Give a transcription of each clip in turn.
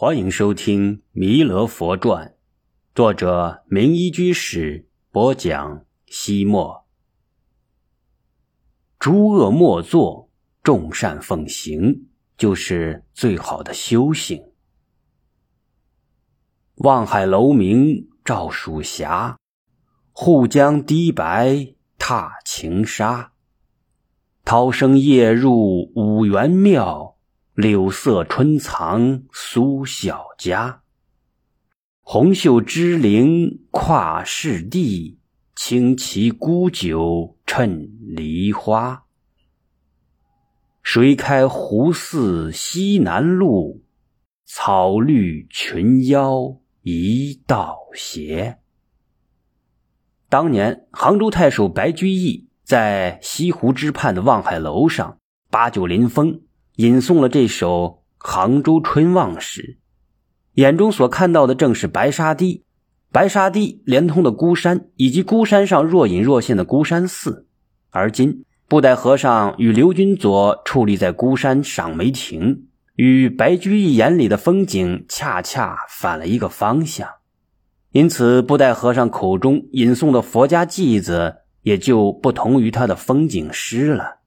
欢迎收听《弥勒佛传》，作者明一居士播讲。西莫，诸恶莫作，众善奉行，就是最好的修行。望海楼明照蜀霞，护江堤白踏晴沙。涛声夜入五元庙。柳色春藏苏小家，红袖织绫跨世地，轻骑沽酒趁梨花。谁开湖寺西南路，草绿群腰一道斜。当年杭州太守白居易在西湖之畔的望海楼上把酒临风。吟诵了这首《杭州春望》时，眼中所看到的正是白沙堤，白沙堤连通的孤山，以及孤山上若隐若现的孤山寺。而今，布袋和尚与刘君佐矗立在孤山赏梅亭，与白居易眼里的风景恰恰反了一个方向，因此，布袋和尚口中吟诵的佛家偈子也就不同于他的风景诗了。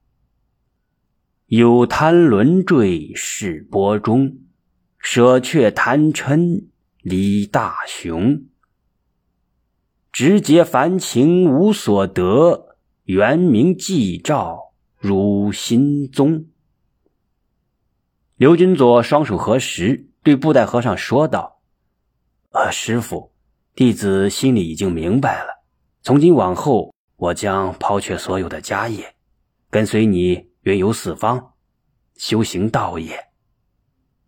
有贪轮坠是波中，舍却贪嗔离大雄。直结凡情无所得，圆明寂照如心宗。刘君佐双手合十，对布袋和尚说道：“呃，师傅，弟子心里已经明白了。从今往后，我将抛却所有的家业，跟随你。”云游四方，修行道也。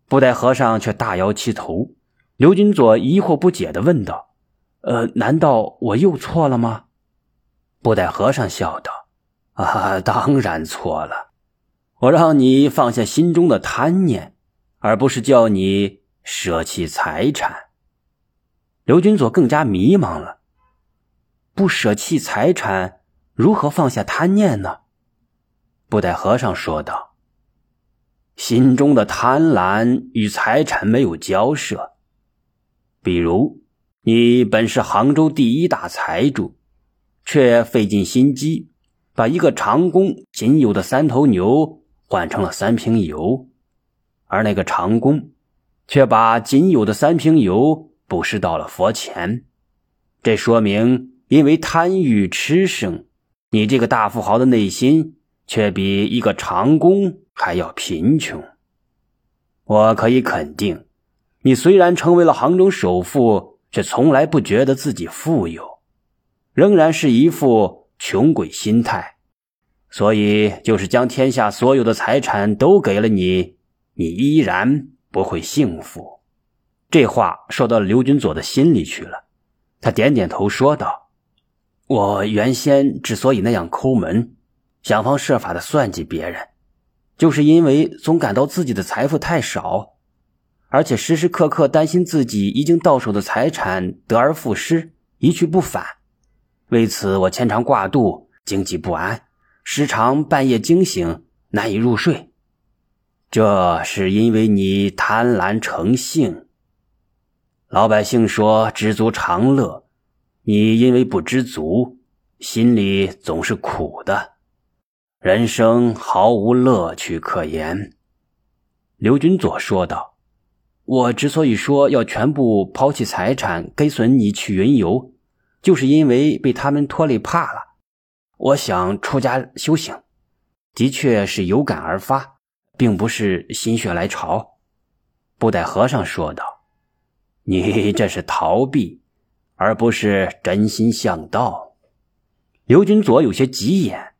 布袋和尚却大摇其头。刘金佐疑惑不解的问道：“呃，难道我又错了吗？”布袋和尚笑道：“啊，当然错了。我让你放下心中的贪念，而不是叫你舍弃财产。”刘金佐更加迷茫了。不舍弃财产，如何放下贪念呢？布袋和尚说道：“心中的贪婪与财产没有交涉。比如，你本是杭州第一大财主，却费尽心机把一个长工仅有的三头牛换成了三瓶油，而那个长工却把仅有的三瓶油布施到了佛前。这说明，因为贪欲吃生，你这个大富豪的内心。”却比一个长工还要贫穷。我可以肯定，你虽然成为了杭州首富，却从来不觉得自己富有，仍然是一副穷鬼心态。所以，就是将天下所有的财产都给了你，你依然不会幸福。这话说到刘军佐的心里去了。他点点头说道：“我原先之所以那样抠门。”想方设法的算计别人，就是因为总感到自己的财富太少，而且时时刻刻担心自己已经到手的财产得而复失，一去不返。为此，我牵肠挂肚，经济不安，时常半夜惊醒，难以入睡。这是因为你贪婪成性。老百姓说知足常乐，你因为不知足，心里总是苦的。人生毫无乐趣可言，刘君佐说道：“我之所以说要全部抛弃财产跟随你去云游，就是因为被他们拖累怕了。我想出家修行，的确是有感而发，并不是心血来潮。”布袋和尚说道：“你这是逃避，而不是真心向道。”刘君佐有些急眼。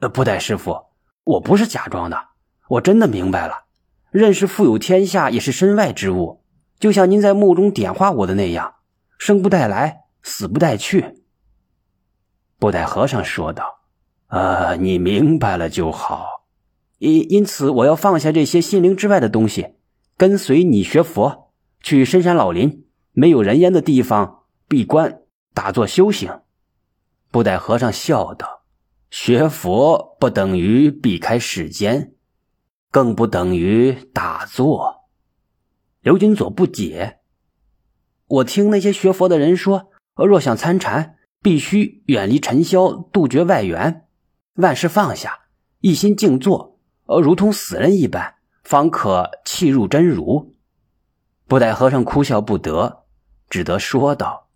呃，布袋师傅，我不是假装的，我真的明白了。认识富有天下也是身外之物，就像您在墓中点化我的那样，生不带来，死不带去。布袋和尚说道：“呃，你明白了就好。因因此，我要放下这些心灵之外的东西，跟随你学佛，去深山老林、没有人烟的地方闭关打坐修行。”布袋和尚笑道。学佛不等于避开世间，更不等于打坐。刘金佐不解：“我听那些学佛的人说，若想参禅，必须远离尘嚣，杜绝外缘，万事放下，一心静坐，呃，如同死人一般，方可契入真如。”布袋和尚哭笑不得，只得说道：“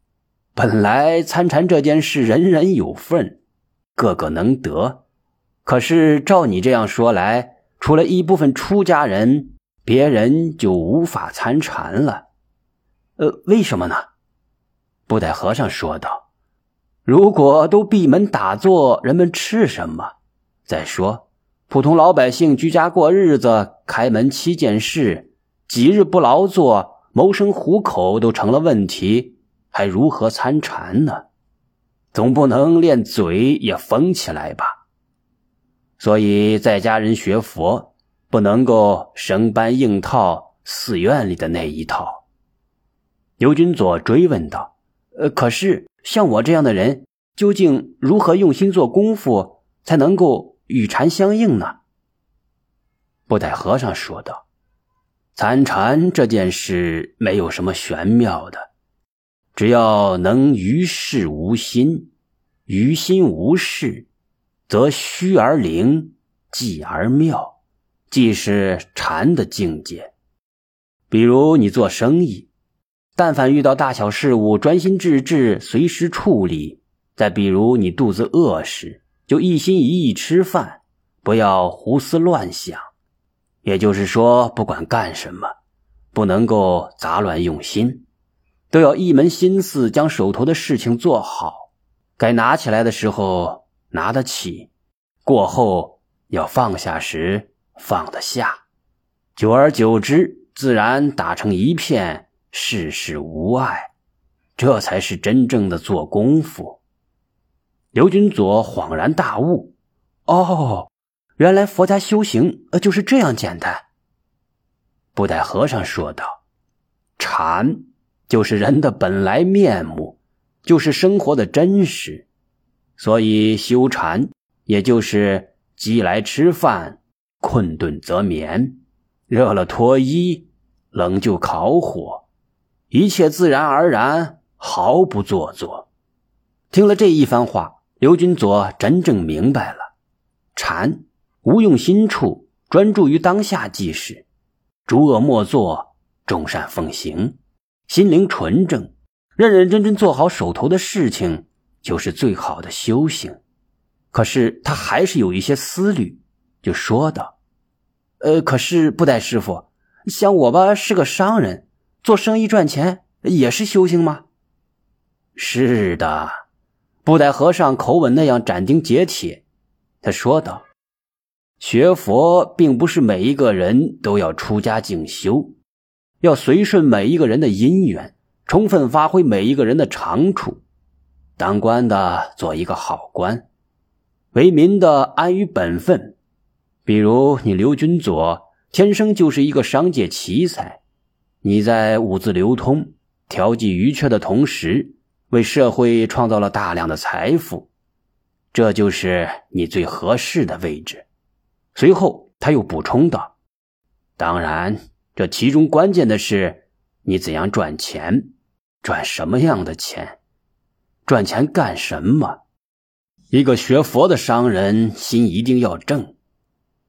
本来参禅这件事，人人有份，个个能得。可是照你这样说来，除了一部分出家人。”别人就无法参禅了，呃，为什么呢？布袋和尚说道：“如果都闭门打坐，人们吃什么？再说，普通老百姓居家过日子，开门七件事，几日不劳作，谋生糊口都成了问题，还如何参禅呢？总不能连嘴也封起来吧？所以，在家人学佛。”不能够生搬硬套寺院里的那一套。刘君佐追问道：“呃，可是像我这样的人，究竟如何用心做功夫，才能够与禅相应呢？”布袋和尚说道：“参禅这件事没有什么玄妙的，只要能于事无心，于心无事，则虚而灵，寂而妙。”即是禅的境界。比如你做生意，但凡遇到大小事务，专心致志，随时处理；再比如你肚子饿时，就一心一意吃饭，不要胡思乱想。也就是说，不管干什么，不能够杂乱用心，都要一门心思将手头的事情做好。该拿起来的时候拿得起，过后要放下时。放得下，久而久之，自然打成一片，事事无碍，这才是真正的做功夫。刘君佐恍然大悟：“哦，原来佛家修行呃就是这样简单。”布袋和尚说道：“禅就是人的本来面目，就是生活的真实，所以修禅也就是饥来吃饭。”困顿则眠，热了脱衣，冷就烤火，一切自然而然，毫不做作。听了这一番话，刘军佐真正明白了：禅无用心处，专注于当下即是；诸恶莫作，众善奉行，心灵纯正，认认真真做好手头的事情，就是最好的修行。可是他还是有一些思虑。就说道：“呃，可是布袋师傅，像我吧，是个商人，做生意赚钱也是修行吗？”“是的。”布袋和尚口吻那样斩钉截铁，他说道：“学佛并不是每一个人都要出家静修，要随顺每一个人的因缘，充分发挥每一个人的长处。当官的做一个好官，为民的安于本分。”比如你刘军佐天生就是一个商界奇才，你在物资流通、调剂余缺的同时，为社会创造了大量的财富，这就是你最合适的位置。随后他又补充道：“当然，这其中关键的是你怎样赚钱，赚什么样的钱，赚钱干什么？一个学佛的商人心一定要正。”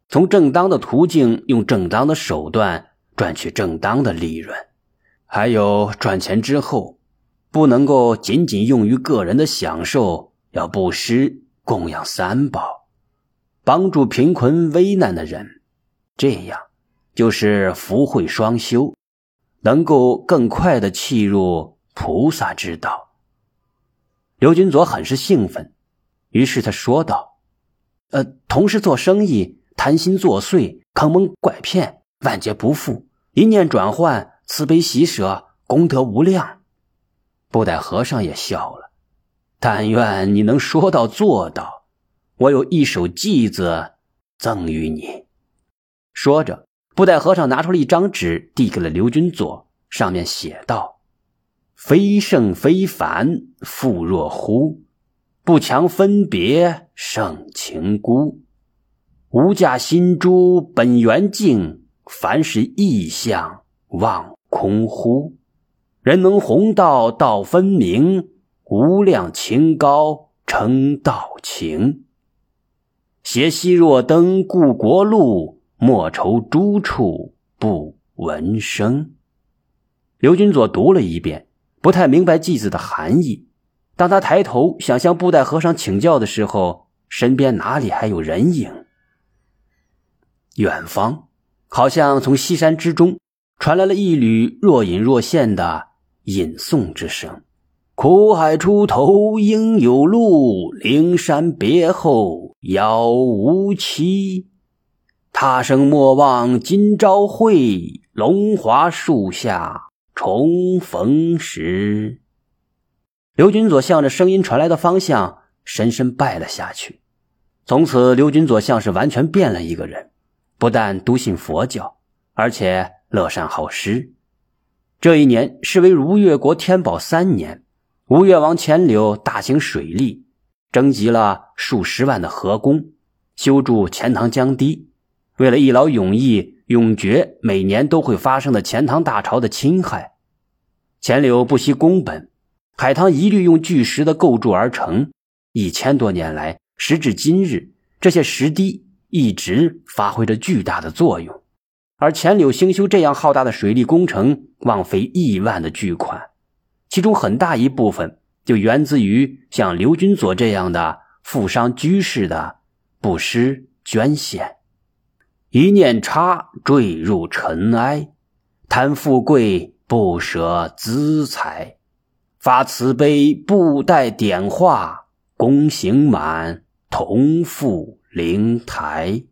从正当的途径，用正当的手段赚取正当的利润，还有赚钱之后，不能够仅仅用于个人的享受，要布施供养三宝，帮助贫困危难的人，这样就是福慧双修，能够更快的契入菩萨之道。刘君佐很是兴奋，于是他说道：“呃，同时做生意。”贪心作祟，坑蒙拐骗，万劫不复。一念转换，慈悲喜舍，功德无量。布袋和尚也笑了。但愿你能说到做到。我有一首偈子赠予你。说着，布袋和尚拿出了一张纸，递给了刘军佐，上面写道：“非圣非凡，复若乎？不强分别，胜情孤。”无价心珠本圆净，凡是意象忘空乎？人能弘道，道分明，无量清高称道情。斜溪若登故国路，莫愁诸处不闻声。刘君佐读了一遍，不太明白句子的含义。当他抬头想向布袋和尚请教的时候，身边哪里还有人影？远方，好像从西山之中传来了一缕若隐若现的吟诵之声：“苦海出头应有路，灵山别后遥无期。他生莫忘今朝会，龙华树下重逢时。”刘军佐向着声音传来的方向深深拜了下去。从此，刘军佐像是完全变了一个人。不但笃信佛教，而且乐善好施。这一年是为如越国天宝三年，吴越王钱柳大兴水利，征集了数十万的河工，修筑钱塘江堤。为了一劳永逸，永绝每年都会发生的钱塘大潮的侵害，钱柳不惜工本，海棠一律用巨石的构筑而成。一千多年来，时至今日，这些石堤。一直发挥着巨大的作用，而钱柳兴修这样浩大的水利工程，枉费亿万的巨款，其中很大一部分就源自于像刘君佐这样的富商居士的布施捐献。一念差坠入尘埃，贪富贵不舍资财，发慈悲布袋点化，功行满同赴灵台。